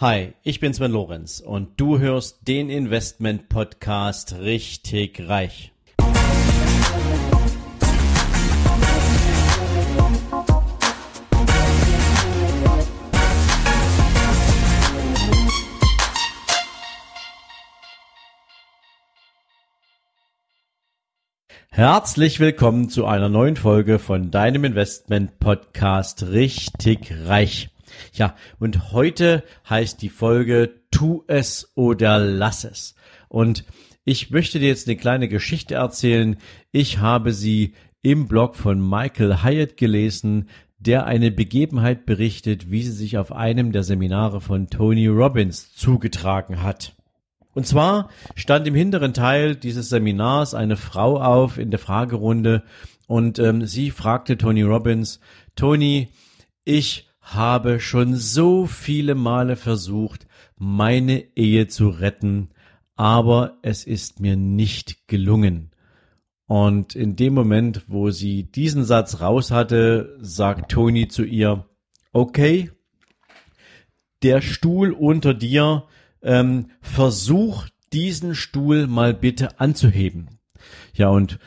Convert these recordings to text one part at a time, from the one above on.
Hi, ich bin Sven Lorenz und du hörst den Investment Podcast richtig reich. Herzlich willkommen zu einer neuen Folge von deinem Investment Podcast richtig reich. Ja, und heute heißt die Folge Tu es oder lass es. Und ich möchte dir jetzt eine kleine Geschichte erzählen. Ich habe sie im Blog von Michael Hyatt gelesen, der eine Begebenheit berichtet, wie sie sich auf einem der Seminare von Tony Robbins zugetragen hat. Und zwar stand im hinteren Teil dieses Seminars eine Frau auf in der Fragerunde und ähm, sie fragte Tony Robbins, Tony, ich habe schon so viele Male versucht, meine Ehe zu retten, aber es ist mir nicht gelungen. Und in dem Moment, wo sie diesen Satz raus hatte, sagt Tony zu ihr, okay, der Stuhl unter dir, ähm, versuch diesen Stuhl mal bitte anzuheben. Ja, und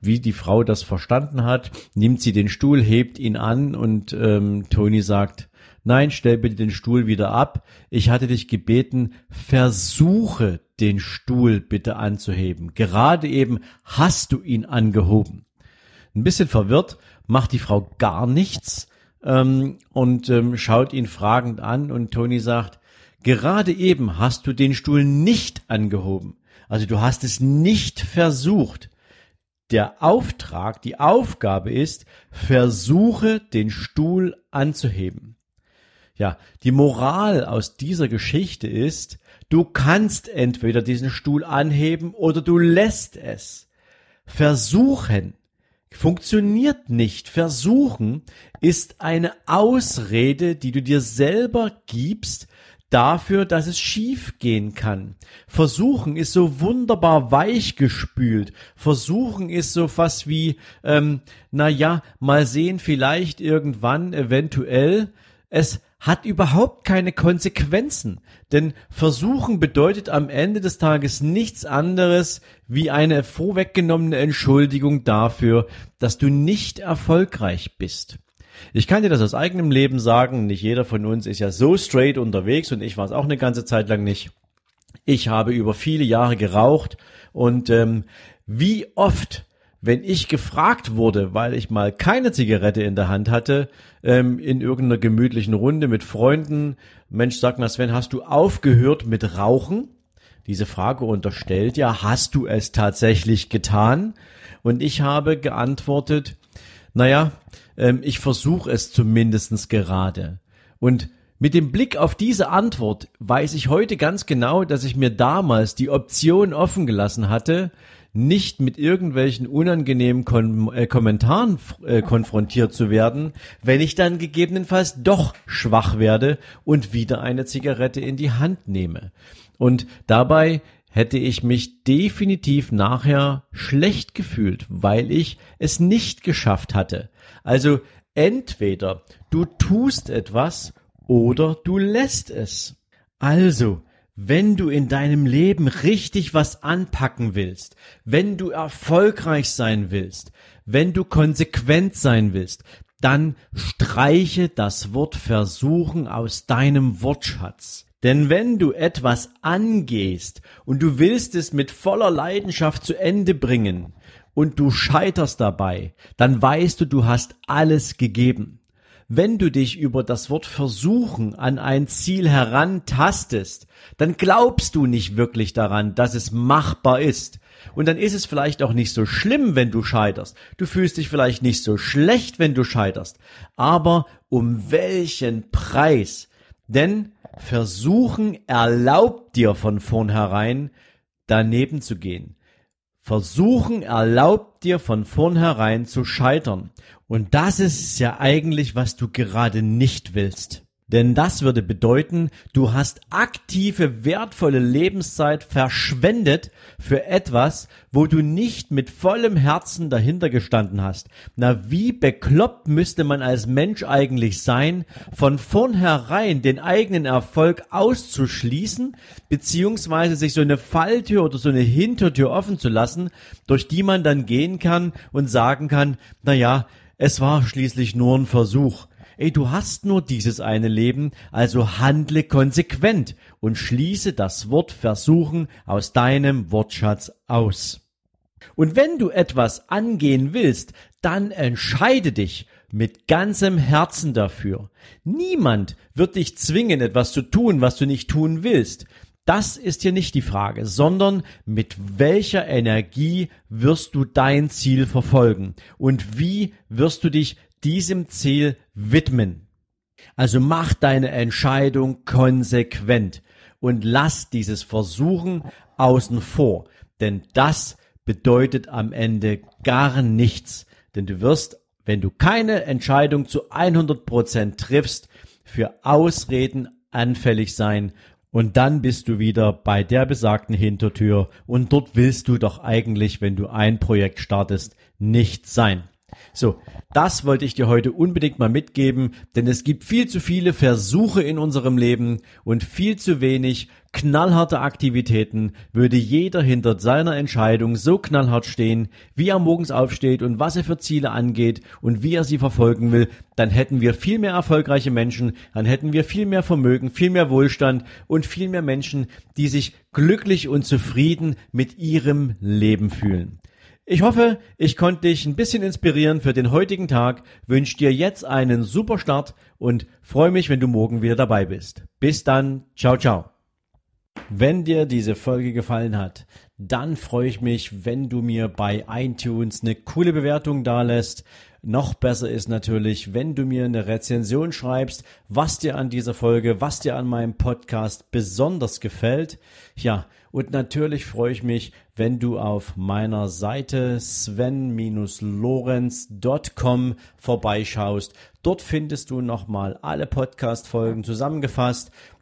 wie die Frau das verstanden hat, nimmt sie den Stuhl, hebt ihn an und ähm, Tony sagt, nein, stell bitte den Stuhl wieder ab. Ich hatte dich gebeten, versuche den Stuhl bitte anzuheben. Gerade eben hast du ihn angehoben. Ein bisschen verwirrt macht die Frau gar nichts ähm, und ähm, schaut ihn fragend an und Tony sagt, gerade eben hast du den Stuhl nicht angehoben. Also du hast es nicht versucht der Auftrag, die Aufgabe ist, versuche den Stuhl anzuheben. Ja, die Moral aus dieser Geschichte ist, du kannst entweder diesen Stuhl anheben oder du lässt es. Versuchen funktioniert nicht. Versuchen ist eine Ausrede, die du dir selber gibst, dafür, dass es schief gehen kann. Versuchen ist so wunderbar weichgespült. Versuchen ist so fast wie, ähm, na ja, mal sehen, vielleicht irgendwann, eventuell. Es hat überhaupt keine Konsequenzen. Denn versuchen bedeutet am Ende des Tages nichts anderes wie eine vorweggenommene Entschuldigung dafür, dass du nicht erfolgreich bist. Ich kann dir das aus eigenem Leben sagen, nicht jeder von uns ist ja so straight unterwegs und ich war es auch eine ganze Zeit lang nicht. Ich habe über viele Jahre geraucht und ähm, wie oft, wenn ich gefragt wurde, weil ich mal keine Zigarette in der Hand hatte, ähm, in irgendeiner gemütlichen Runde mit Freunden, Mensch, sag mal Sven, hast du aufgehört mit Rauchen? Diese Frage unterstellt ja, hast du es tatsächlich getan? Und ich habe geantwortet, naja, ähm, ich versuche es zumindestens gerade. Und mit dem Blick auf diese Antwort weiß ich heute ganz genau, dass ich mir damals die Option offen gelassen hatte, nicht mit irgendwelchen unangenehmen Kon äh, Kommentaren äh, konfrontiert zu werden, wenn ich dann gegebenenfalls doch schwach werde und wieder eine Zigarette in die Hand nehme. Und dabei hätte ich mich definitiv nachher schlecht gefühlt, weil ich es nicht geschafft hatte. Also entweder du tust etwas oder du lässt es. Also, wenn du in deinem Leben richtig was anpacken willst, wenn du erfolgreich sein willst, wenn du konsequent sein willst, dann streiche das Wort versuchen aus deinem Wortschatz. Denn wenn du etwas angehst und du willst es mit voller Leidenschaft zu Ende bringen und du scheiterst dabei, dann weißt du, du hast alles gegeben. Wenn du dich über das Wort versuchen an ein Ziel herantastest, dann glaubst du nicht wirklich daran, dass es machbar ist. Und dann ist es vielleicht auch nicht so schlimm, wenn du scheiterst. Du fühlst dich vielleicht nicht so schlecht, wenn du scheiterst. Aber um welchen Preis? Denn Versuchen erlaubt dir von vornherein daneben zu gehen. Versuchen erlaubt dir von vornherein zu scheitern. Und das ist ja eigentlich, was du gerade nicht willst. Denn das würde bedeuten, du hast aktive, wertvolle Lebenszeit verschwendet für etwas, wo du nicht mit vollem Herzen dahinter gestanden hast. Na, wie bekloppt müsste man als Mensch eigentlich sein, von vornherein den eigenen Erfolg auszuschließen, beziehungsweise sich so eine Falltür oder so eine Hintertür offen zu lassen, durch die man dann gehen kann und sagen kann, na ja, es war schließlich nur ein Versuch. Ey, du hast nur dieses eine Leben, also handle konsequent und schließe das Wort versuchen aus deinem Wortschatz aus. Und wenn du etwas angehen willst, dann entscheide dich mit ganzem Herzen dafür. Niemand wird dich zwingen, etwas zu tun, was du nicht tun willst. Das ist hier nicht die Frage, sondern mit welcher Energie wirst du dein Ziel verfolgen und wie wirst du dich diesem Ziel widmen. Also mach deine Entscheidung konsequent und lass dieses Versuchen außen vor, denn das bedeutet am Ende gar nichts, denn du wirst, wenn du keine Entscheidung zu 100 Prozent triffst, für Ausreden anfällig sein und dann bist du wieder bei der besagten Hintertür und dort willst du doch eigentlich, wenn du ein Projekt startest, nicht sein. So, das wollte ich dir heute unbedingt mal mitgeben, denn es gibt viel zu viele Versuche in unserem Leben und viel zu wenig knallharte Aktivitäten. Würde jeder hinter seiner Entscheidung so knallhart stehen, wie er morgens aufsteht und was er für Ziele angeht und wie er sie verfolgen will, dann hätten wir viel mehr erfolgreiche Menschen, dann hätten wir viel mehr Vermögen, viel mehr Wohlstand und viel mehr Menschen, die sich glücklich und zufrieden mit ihrem Leben fühlen. Ich hoffe, ich konnte dich ein bisschen inspirieren für den heutigen Tag, wünsche dir jetzt einen super Start und freue mich, wenn du morgen wieder dabei bist. Bis dann, ciao, ciao. Wenn dir diese Folge gefallen hat, dann freue ich mich, wenn du mir bei iTunes eine coole Bewertung dalässt. Noch besser ist natürlich, wenn du mir eine Rezension schreibst, was dir an dieser Folge, was dir an meinem Podcast besonders gefällt. Ja, und natürlich freue ich mich, wenn du auf meiner Seite sven-lorenz.com vorbeischaust. Dort findest du nochmal alle Podcast-Folgen zusammengefasst